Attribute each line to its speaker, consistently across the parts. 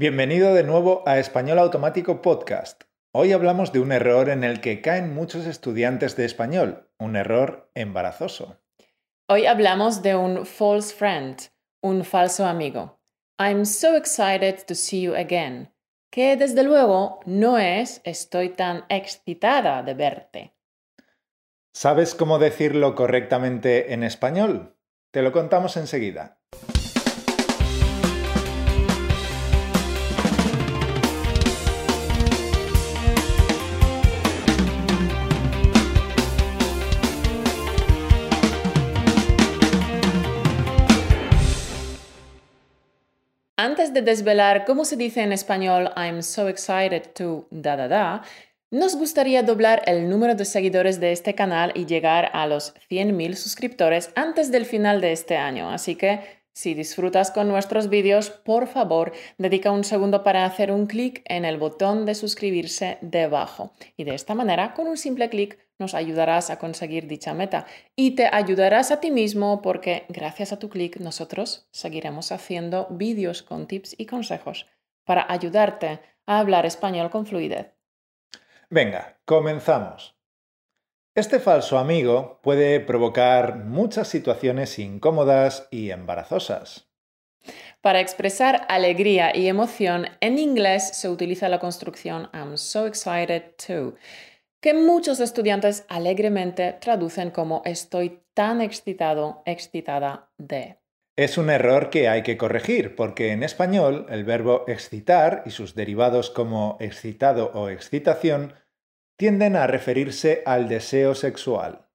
Speaker 1: Bienvenido de nuevo a Español Automático Podcast. Hoy hablamos de un error en el que caen muchos estudiantes de español, un error embarazoso.
Speaker 2: Hoy hablamos de un false friend, un falso amigo. I'm so excited to see you again, que desde luego no es estoy tan excitada de verte.
Speaker 1: ¿Sabes cómo decirlo correctamente en español? Te lo contamos enseguida.
Speaker 2: Antes de desvelar cómo se dice en español I'm so excited to da da da, nos gustaría doblar el número de seguidores de este canal y llegar a los 100.000 suscriptores antes del final de este año. Así que si disfrutas con nuestros vídeos, por favor, dedica un segundo para hacer un clic en el botón de suscribirse debajo. Y de esta manera, con un simple clic, nos ayudarás a conseguir dicha meta y te ayudarás a ti mismo porque gracias a tu clic nosotros seguiremos haciendo vídeos con tips y consejos para ayudarte a hablar español con fluidez.
Speaker 1: Venga, comenzamos. Este falso amigo puede provocar muchas situaciones incómodas y embarazosas.
Speaker 2: Para expresar alegría y emoción, en inglés se utiliza la construcción I'm so excited to que muchos estudiantes alegremente traducen como estoy tan excitado, excitada de.
Speaker 1: Es un error que hay que corregir, porque en español el verbo excitar y sus derivados como excitado o excitación tienden a referirse al deseo sexual.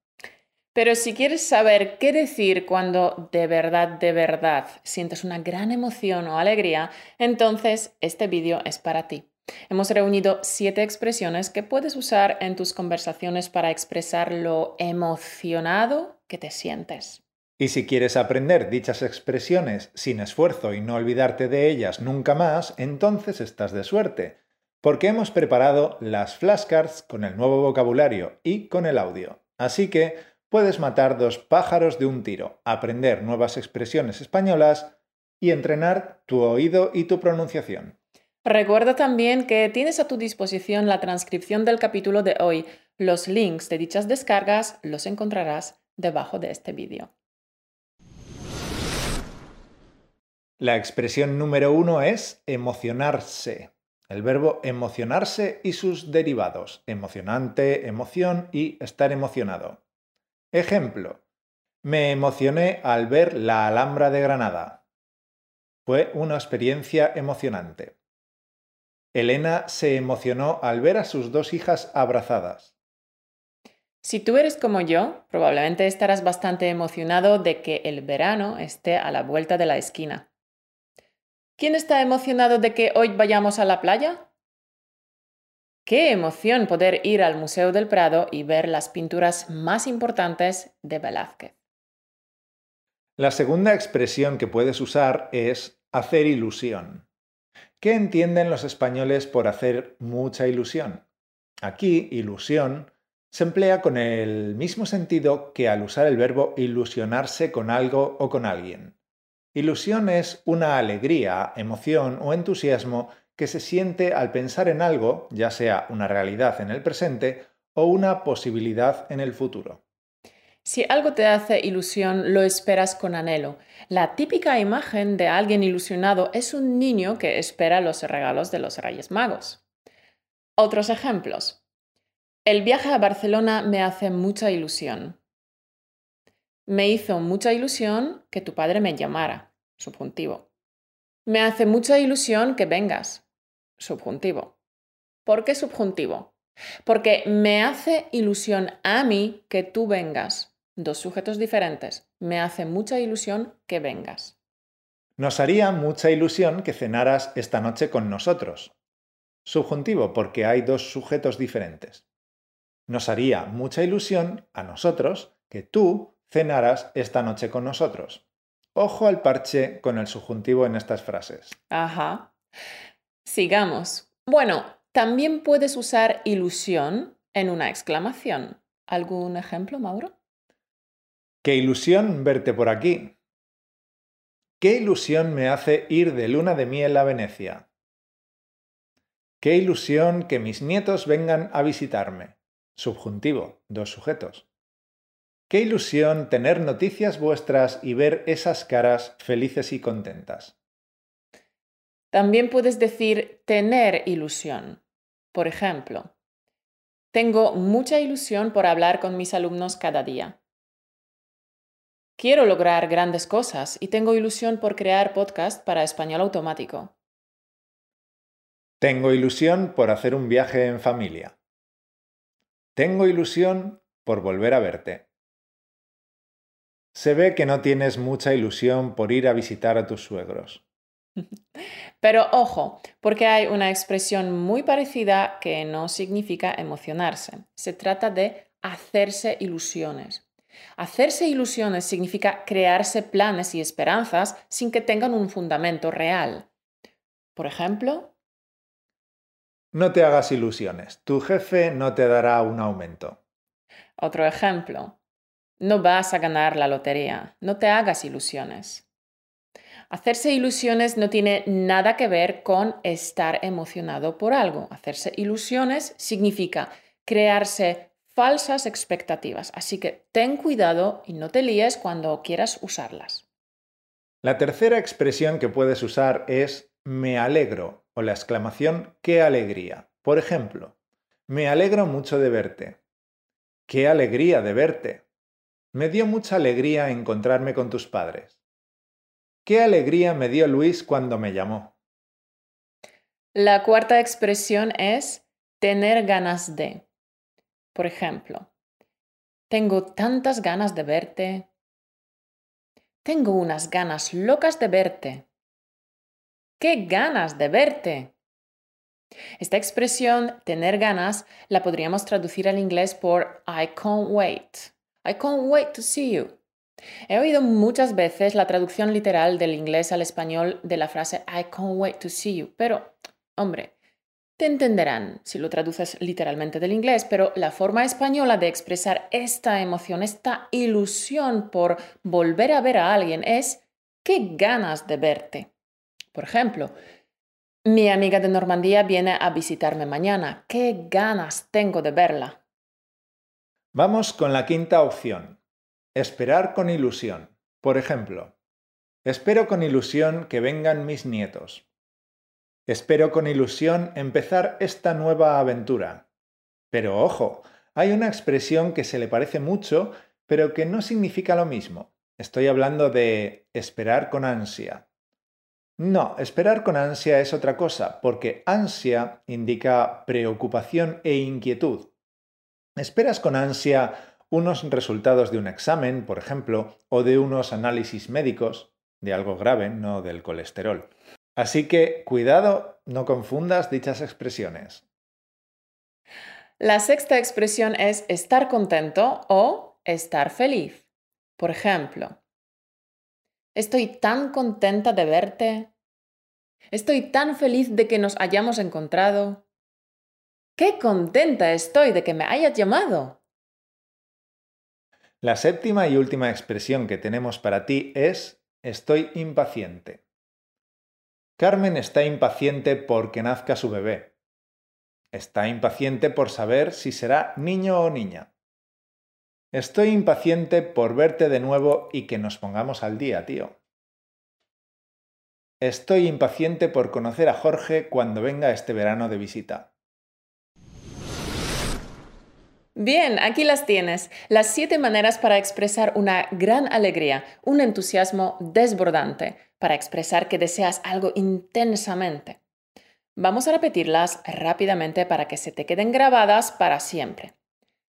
Speaker 2: Pero si quieres saber qué decir cuando de verdad, de verdad sientes una gran emoción o alegría, entonces este vídeo es para ti. Hemos reunido siete expresiones que puedes usar en tus conversaciones para expresar lo emocionado que te sientes.
Speaker 1: Y si quieres aprender dichas expresiones sin esfuerzo y no olvidarte de ellas nunca más, entonces estás de suerte, porque hemos preparado las flashcards con el nuevo vocabulario y con el audio. Así que puedes matar dos pájaros de un tiro, aprender nuevas expresiones españolas y entrenar tu oído y tu pronunciación.
Speaker 2: Recuerda también que tienes a tu disposición la transcripción del capítulo de hoy. Los links de dichas descargas los encontrarás debajo de este vídeo.
Speaker 1: La expresión número uno es emocionarse. El verbo emocionarse y sus derivados, emocionante, emoción y estar emocionado. Ejemplo, me emocioné al ver la Alhambra de Granada. Fue una experiencia emocionante. Elena se emocionó al ver a sus dos hijas abrazadas.
Speaker 2: Si tú eres como yo, probablemente estarás bastante emocionado de que el verano esté a la vuelta de la esquina. ¿Quién está emocionado de que hoy vayamos a la playa? Qué emoción poder ir al Museo del Prado y ver las pinturas más importantes de Velázquez.
Speaker 1: La segunda expresión que puedes usar es hacer ilusión. ¿Qué entienden los españoles por hacer mucha ilusión? Aquí, ilusión se emplea con el mismo sentido que al usar el verbo ilusionarse con algo o con alguien. Ilusión es una alegría, emoción o entusiasmo que se siente al pensar en algo, ya sea una realidad en el presente o una posibilidad en el futuro.
Speaker 2: Si algo te hace ilusión, lo esperas con anhelo. La típica imagen de alguien ilusionado es un niño que espera los regalos de los Reyes Magos. Otros ejemplos. El viaje a Barcelona me hace mucha ilusión. Me hizo mucha ilusión que tu padre me llamara. Subjuntivo. Me hace mucha ilusión que vengas. Subjuntivo. ¿Por qué subjuntivo? Porque me hace ilusión a mí que tú vengas dos sujetos diferentes. Me hace mucha ilusión que vengas.
Speaker 1: Nos haría mucha ilusión que cenaras esta noche con nosotros. Subjuntivo, porque hay dos sujetos diferentes. Nos haría mucha ilusión a nosotros que tú cenaras esta noche con nosotros. Ojo al parche con el subjuntivo en estas frases.
Speaker 2: Ajá. Sigamos. Bueno, también puedes usar ilusión en una exclamación. ¿Algún ejemplo, Mauro?
Speaker 1: Qué ilusión verte por aquí. Qué ilusión me hace ir de luna de miel a Venecia. Qué ilusión que mis nietos vengan a visitarme. Subjuntivo, dos sujetos. Qué ilusión tener noticias vuestras y ver esas caras felices y contentas.
Speaker 2: También puedes decir tener ilusión. Por ejemplo, tengo mucha ilusión por hablar con mis alumnos cada día. Quiero lograr grandes cosas y tengo ilusión por crear podcast para español automático.
Speaker 1: Tengo ilusión por hacer un viaje en familia. Tengo ilusión por volver a verte. Se ve que no tienes mucha ilusión por ir a visitar a tus suegros.
Speaker 2: Pero ojo, porque hay una expresión muy parecida que no significa emocionarse. Se trata de hacerse ilusiones. Hacerse ilusiones significa crearse planes y esperanzas sin que tengan un fundamento real. Por ejemplo,
Speaker 1: no te hagas ilusiones, tu jefe no te dará un aumento.
Speaker 2: Otro ejemplo, no vas a ganar la lotería, no te hagas ilusiones. Hacerse ilusiones no tiene nada que ver con estar emocionado por algo. Hacerse ilusiones significa crearse falsas expectativas, así que ten cuidado y no te líes cuando quieras usarlas.
Speaker 1: La tercera expresión que puedes usar es me alegro o la exclamación qué alegría. Por ejemplo, me alegro mucho de verte. Qué alegría de verte. Me dio mucha alegría encontrarme con tus padres. Qué alegría me dio Luis cuando me llamó.
Speaker 2: La cuarta expresión es tener ganas de. Por ejemplo, tengo tantas ganas de verte. Tengo unas ganas locas de verte. ¡Qué ganas de verte! Esta expresión, tener ganas, la podríamos traducir al inglés por I can't wait. I can't wait to see you. He oído muchas veces la traducción literal del inglés al español de la frase I can't wait to see you, pero, hombre, te entenderán si lo traduces literalmente del inglés, pero la forma española de expresar esta emoción, esta ilusión por volver a ver a alguien es qué ganas de verte. Por ejemplo, mi amiga de Normandía viene a visitarme mañana. Qué ganas tengo de verla.
Speaker 1: Vamos con la quinta opción. Esperar con ilusión. Por ejemplo, espero con ilusión que vengan mis nietos. Espero con ilusión empezar esta nueva aventura. Pero ojo, hay una expresión que se le parece mucho, pero que no significa lo mismo. Estoy hablando de esperar con ansia. No, esperar con ansia es otra cosa, porque ansia indica preocupación e inquietud. Esperas con ansia unos resultados de un examen, por ejemplo, o de unos análisis médicos, de algo grave, no del colesterol. Así que cuidado, no confundas dichas expresiones.
Speaker 2: La sexta expresión es estar contento o estar feliz. Por ejemplo, estoy tan contenta de verte. Estoy tan feliz de que nos hayamos encontrado. ¡Qué contenta estoy de que me hayas llamado!
Speaker 1: La séptima y última expresión que tenemos para ti es estoy impaciente. Carmen está impaciente porque nazca su bebé. Está impaciente por saber si será niño o niña. Estoy impaciente por verte de nuevo y que nos pongamos al día, tío. Estoy impaciente por conocer a Jorge cuando venga este verano de visita.
Speaker 2: Bien, aquí las tienes, las siete maneras para expresar una gran alegría, un entusiasmo desbordante, para expresar que deseas algo intensamente. Vamos a repetirlas rápidamente para que se te queden grabadas para siempre.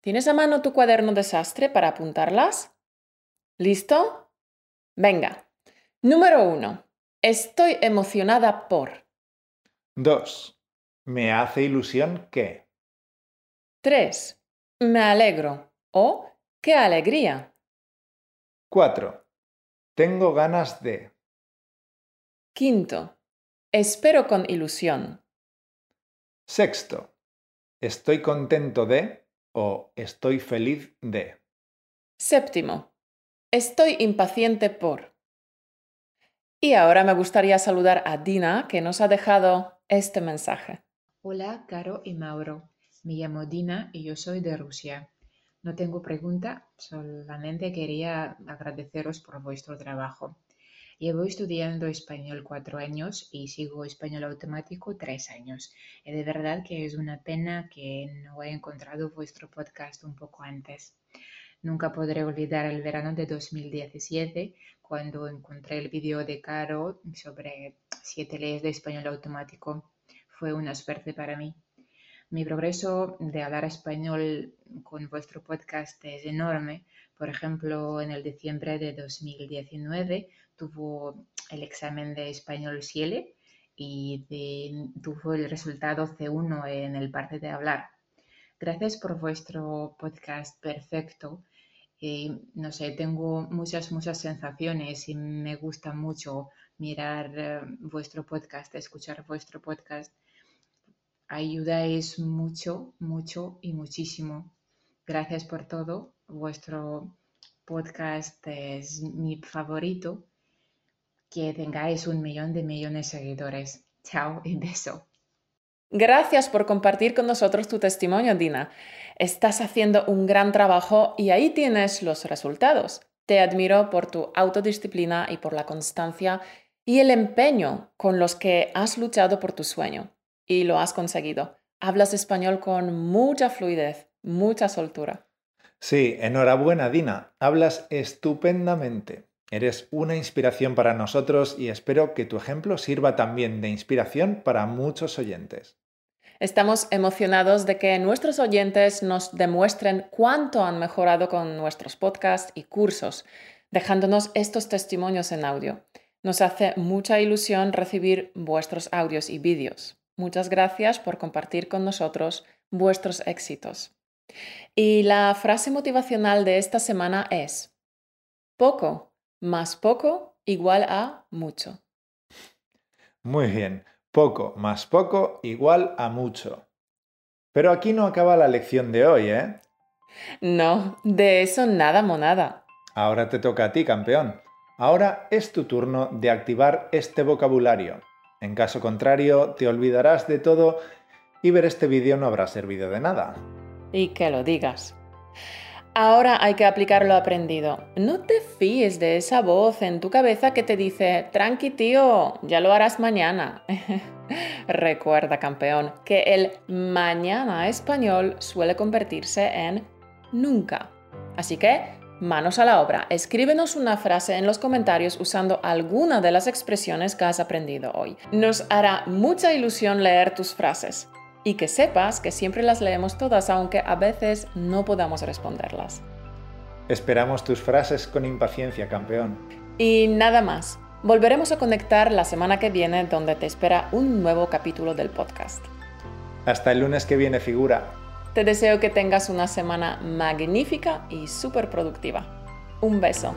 Speaker 2: ¿Tienes a mano tu cuaderno desastre para apuntarlas? ¿Listo? Venga. Número uno. Estoy emocionada por.
Speaker 1: 2. Me hace ilusión que.
Speaker 2: 3. Me alegro o qué alegría.
Speaker 1: 4. Tengo ganas de.
Speaker 2: Quinto. Espero con ilusión.
Speaker 1: Sexto. Estoy contento de o estoy feliz de.
Speaker 2: Séptimo. Estoy impaciente por. Y ahora me gustaría saludar a Dina que nos ha dejado este mensaje.
Speaker 3: Hola, Caro y Mauro. Me llamo Dina y yo soy de Rusia. No tengo pregunta, solamente quería agradeceros por vuestro trabajo. Llevo estudiando español cuatro años y sigo español automático tres años. Y de verdad que es una pena que no he encontrado vuestro podcast un poco antes. Nunca podré olvidar el verano de 2017 cuando encontré el vídeo de Caro sobre siete leyes de español automático. Fue una suerte para mí. Mi progreso de hablar español con vuestro podcast es enorme. Por ejemplo, en el diciembre de 2019 tuvo el examen de español Ciele y tuvo el resultado C1 en el parte de hablar. Gracias por vuestro podcast perfecto. no sé, tengo muchas, muchas sensaciones y me gusta mucho mirar eh, vuestro podcast, escuchar vuestro podcast. Ayudáis mucho, mucho y muchísimo. Gracias por todo. Vuestro podcast es mi favorito. Que tengáis un millón de millones de seguidores. Chao y beso.
Speaker 2: Gracias por compartir con nosotros tu testimonio, Dina. Estás haciendo un gran trabajo y ahí tienes los resultados. Te admiro por tu autodisciplina y por la constancia y el empeño con los que has luchado por tu sueño. Y lo has conseguido. Hablas español con mucha fluidez, mucha soltura.
Speaker 1: Sí, enhorabuena, Dina. Hablas estupendamente. Eres una inspiración para nosotros y espero que tu ejemplo sirva también de inspiración para muchos oyentes.
Speaker 2: Estamos emocionados de que nuestros oyentes nos demuestren cuánto han mejorado con nuestros podcasts y cursos, dejándonos estos testimonios en audio. Nos hace mucha ilusión recibir vuestros audios y vídeos. Muchas gracias por compartir con nosotros vuestros éxitos. Y la frase motivacional de esta semana es, poco más poco igual a mucho.
Speaker 1: Muy bien, poco más poco igual a mucho. Pero aquí no acaba la lección de hoy, ¿eh?
Speaker 2: No, de eso nada monada.
Speaker 1: Ahora te toca a ti, campeón. Ahora es tu turno de activar este vocabulario. En caso contrario, te olvidarás de todo y ver este vídeo no habrá servido de nada.
Speaker 2: Y que lo digas. Ahora hay que aplicar lo aprendido. No te fíes de esa voz en tu cabeza que te dice, tranqui tío, ya lo harás mañana. Recuerda, campeón, que el mañana español suele convertirse en nunca. Así que, manos a la obra. Escríbenos una frase en los comentarios usando alguna de las expresiones que has aprendido hoy. Nos hará mucha ilusión leer tus frases y que sepas que siempre las leemos todas aunque a veces no podamos responderlas.
Speaker 1: Esperamos tus frases con impaciencia, campeón.
Speaker 2: Y nada más. Volveremos a conectar la semana que viene donde te espera un nuevo capítulo del podcast.
Speaker 1: Hasta el lunes que viene, figura.
Speaker 2: Te deseo que tengas una semana magnífica y súper productiva. Un beso.